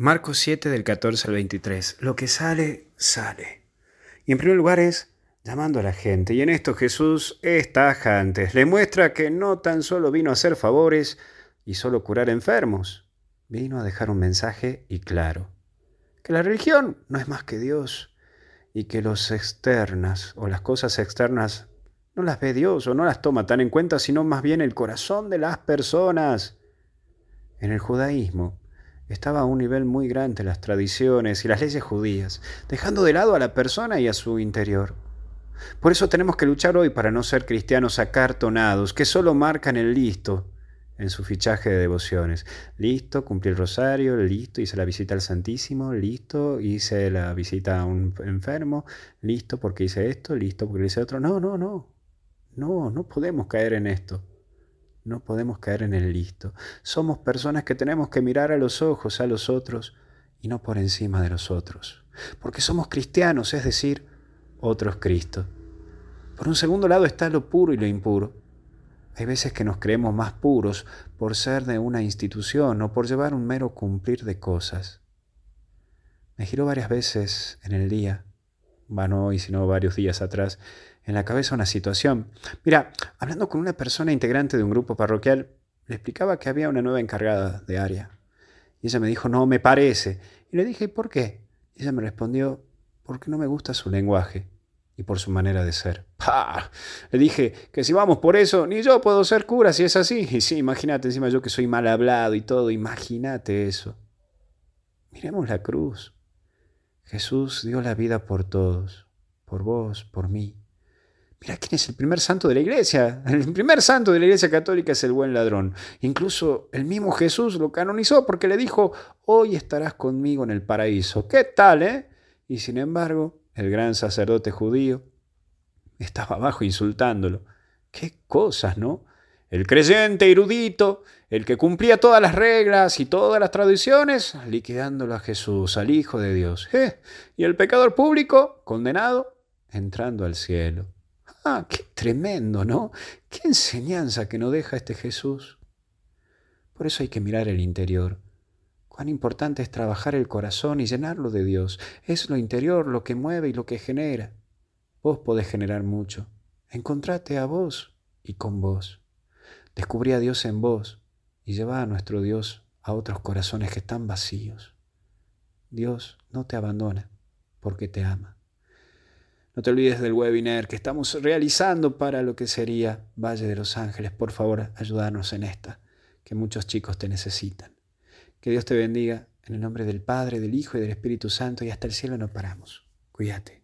Marcos 7 del 14 al 23. Lo que sale, sale. Y en primer lugar es llamando a la gente. Y en esto Jesús es tajante. Le muestra que no tan solo vino a hacer favores y solo curar enfermos. Vino a dejar un mensaje y claro. Que la religión no es más que Dios y que los externas o las cosas externas no las ve Dios o no las toma tan en cuenta, sino más bien el corazón de las personas. En el judaísmo, estaba a un nivel muy grande las tradiciones y las leyes judías, dejando de lado a la persona y a su interior. Por eso tenemos que luchar hoy para no ser cristianos acartonados, que solo marcan el listo en su fichaje de devociones. Listo, cumplí el rosario, listo, hice la visita al Santísimo, listo, hice la visita a un enfermo, listo porque hice esto, listo porque hice otro. No, no, no. No, no podemos caer en esto. No podemos caer en el listo. Somos personas que tenemos que mirar a los ojos a los otros y no por encima de los otros. Porque somos cristianos, es decir, otros Cristo. Por un segundo lado está lo puro y lo impuro. Hay veces que nos creemos más puros por ser de una institución o por llevar un mero cumplir de cosas. Me giró varias veces en el día, van hoy, sino varios días atrás, en la cabeza una situación. Mira, hablando con una persona integrante de un grupo parroquial, le explicaba que había una nueva encargada de área. Y ella me dijo, no, me parece. Y le dije, ¿por qué? Y ella me respondió, porque no me gusta su lenguaje y por su manera de ser. ¡Pah! Le dije que si vamos por eso, ni yo puedo ser cura si es así. Y sí, imagínate, encima yo que soy mal hablado y todo, imagínate eso. Miremos la cruz. Jesús dio la vida por todos, por vos, por mí. Mira quién es el primer santo de la iglesia. El primer santo de la iglesia católica es el buen ladrón. Incluso el mismo Jesús lo canonizó porque le dijo, hoy estarás conmigo en el paraíso. ¿Qué tal, eh? Y sin embargo, el gran sacerdote judío estaba abajo insultándolo. Qué cosas, ¿no? El creyente erudito, el que cumplía todas las reglas y todas las tradiciones, liquidándolo a Jesús, al Hijo de Dios. ¿Eh? Y el pecador público, condenado, entrando al cielo. Ah, qué tremendo, ¿no? Qué enseñanza que nos deja este Jesús. Por eso hay que mirar el interior. Cuán importante es trabajar el corazón y llenarlo de Dios. Es lo interior lo que mueve y lo que genera. Vos podés generar mucho. Encontrate a vos y con vos. Descubrí a Dios en vos y lleva a nuestro Dios a otros corazones que están vacíos. Dios no te abandona porque te ama. No te olvides del webinar que estamos realizando para lo que sería Valle de los Ángeles. Por favor, ayúdanos en esta, que muchos chicos te necesitan. Que Dios te bendiga en el nombre del Padre, del Hijo y del Espíritu Santo y hasta el cielo no paramos. Cuídate.